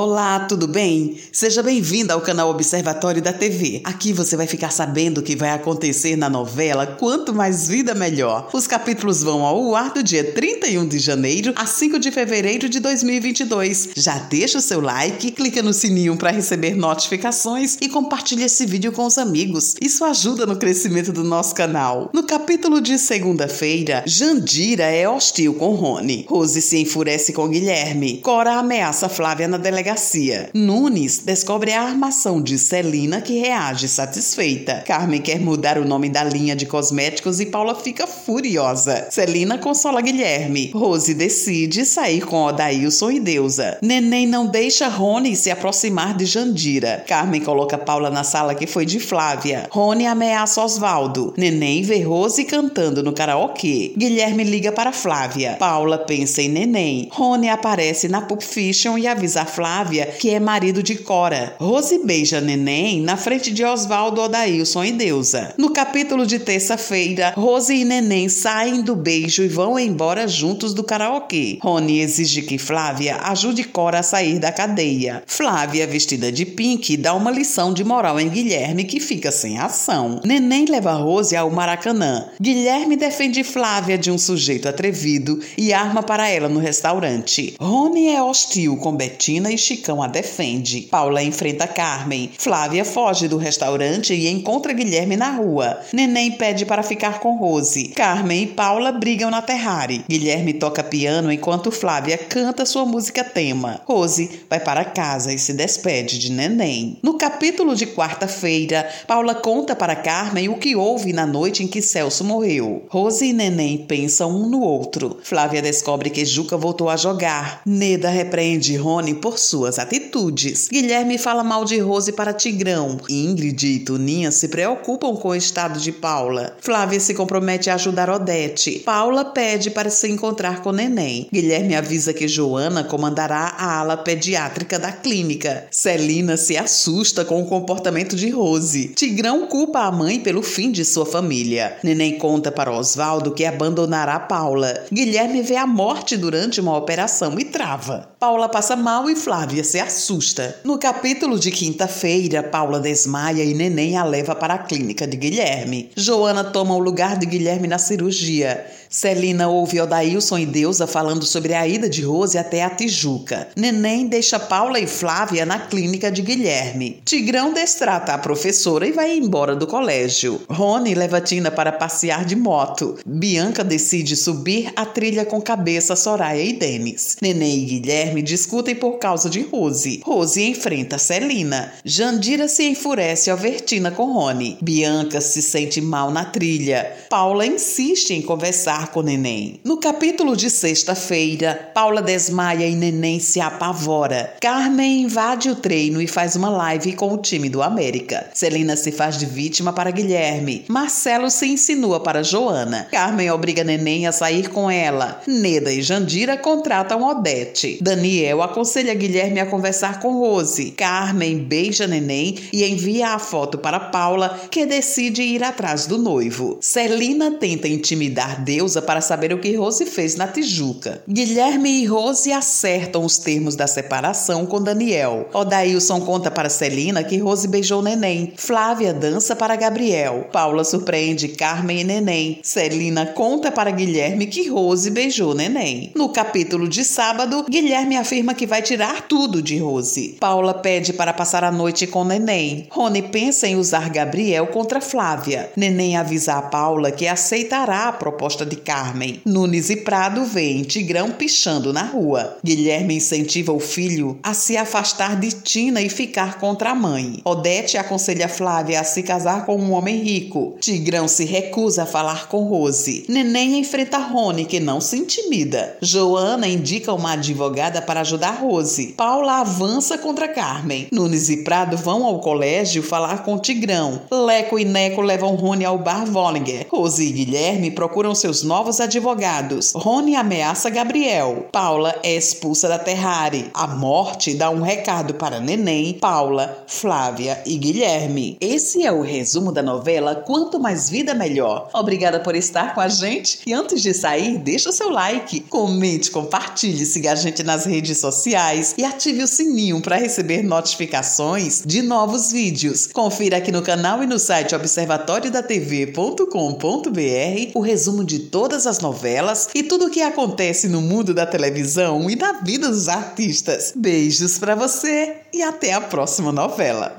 Olá, tudo bem? Seja bem-vinda ao canal Observatório da TV. Aqui você vai ficar sabendo o que vai acontecer na novela Quanto Mais Vida Melhor. Os capítulos vão ao ar do dia 31 de janeiro a 5 de fevereiro de 2022. Já deixa o seu like, clica no sininho para receber notificações e compartilha esse vídeo com os amigos. Isso ajuda no crescimento do nosso canal. No capítulo de segunda-feira, Jandira é hostil com Rony. Rose se enfurece com Guilherme. Cora ameaça Flávia na delegacia delegacia. Nunes descobre a armação de Celina, que reage satisfeita. Carmen quer mudar o nome da linha de cosméticos e Paula fica furiosa. Celina consola Guilherme. Rose decide sair com Odailson e Deusa. Neném não deixa Rony se aproximar de Jandira. Carmen coloca Paula na sala que foi de Flávia. Rony ameaça Osvaldo. Neném vê Rose cantando no karaokê. Guilherme liga para Flávia. Paula pensa em Neném. Rony aparece na Pulp Fiction e avisa Flávia Flávia, que é marido de Cora. Rose beija Neném na frente de Oswaldo, Odailson e Deusa. No capítulo de terça-feira, Rose e Neném saem do beijo e vão embora juntos do karaokê. Rony exige que Flávia ajude Cora a sair da cadeia. Flávia, vestida de pink, dá uma lição de moral em Guilherme, que fica sem ação. Neném leva Rose ao Maracanã. Guilherme defende Flávia de um sujeito atrevido e arma para ela no restaurante. Rony é hostil com Betina e Chicão a defende. Paula enfrenta Carmen. Flávia foge do restaurante e encontra Guilherme na rua. Neném pede para ficar com Rose. Carmen e Paula brigam na Terrari. Guilherme toca piano enquanto Flávia canta sua música tema. Rose vai para casa e se despede de Neném. No capítulo de quarta-feira, Paula conta para Carmen o que houve na noite em que Celso morreu. Rose e Neném pensam um no outro. Flávia descobre que Juca voltou a jogar. Neda repreende Rony por suas atitudes. Guilherme fala mal de Rose para Tigrão. Ingrid e Tuninha se preocupam com o estado de Paula. Flávia se compromete a ajudar Odete. Paula pede para se encontrar com Neném. Guilherme avisa que Joana comandará a ala pediátrica da clínica. Celina se assusta com o comportamento de Rose. Tigrão culpa a mãe pelo fim de sua família. Neném conta para Oswaldo que abandonará Paula. Guilherme vê a morte durante uma operação e trava. Paula passa mal e Flávia se assusta. No capítulo de quinta-feira, Paula desmaia e Neném a leva para a clínica de Guilherme. Joana toma o lugar de Guilherme na cirurgia. Celina ouve Odailson e Deusa falando sobre a ida de Rose até a Tijuca. Neném deixa Paula e Flávia na clínica de Guilherme. Tigrão destrata a professora e vai embora do colégio. Rony leva Tina para passear de moto. Bianca decide subir a trilha com cabeça, Soraya e Denis. Neném e Guilherme discutem por causa de Rose. Rose enfrenta Celina. Jandira se enfurece ao ver Tina com Rony. Bianca se sente mal na trilha. Paula insiste em conversar com Neném. No capítulo de sexta-feira, Paula desmaia e Neném se apavora. Carmen invade o treino e faz uma live com o time do América. Celina se faz de vítima para Guilherme. Marcelo se insinua para Joana. Carmen obriga Neném a sair com ela. Neda e Jandira contratam Odete. Daniel aconselha Guilherme a conversar com Rose. Carmen beija Neném e envia a foto para Paula, que decide ir atrás do noivo. Celina tenta intimidar Deus Neuza para saber o que Rose fez na Tijuca. Guilherme e Rose acertam os termos da separação com Daniel. Odailson conta para Celina que Rose beijou Neném. Flávia dança para Gabriel. Paula surpreende Carmen e Neném. Celina conta para Guilherme que Rose beijou Neném. No capítulo de sábado, Guilherme afirma que vai tirar tudo de Rose. Paula pede para passar a noite com Neném. Rony pensa em usar Gabriel contra Flávia. Neném avisa a Paula que aceitará a proposta de Carmen. Nunes e Prado veem Tigrão pichando na rua. Guilherme incentiva o filho a se afastar de Tina e ficar contra a mãe. Odete aconselha Flávia a se casar com um homem rico. Tigrão se recusa a falar com Rose. Neném enfrenta Rony, que não se intimida. Joana indica uma advogada para ajudar Rose. Paula avança contra Carmen. Nunes e Prado vão ao colégio falar com Tigrão. Leco e Neco levam Rony ao bar Vollinger. Rose e Guilherme procuram seus novos advogados. Rony ameaça Gabriel. Paula é expulsa da Terrari. A morte dá um recado para Neném, Paula, Flávia e Guilherme. Esse é o resumo da novela Quanto Mais Vida Melhor. Obrigada por estar com a gente e antes de sair, deixa o seu like, comente, compartilhe, siga a gente nas redes sociais e ative o sininho para receber notificações de novos vídeos. Confira aqui no canal e no site observatoriodatv.com.br o resumo de todas as novelas e tudo o que acontece no mundo da televisão e da vida dos artistas. Beijos para você e até a próxima novela.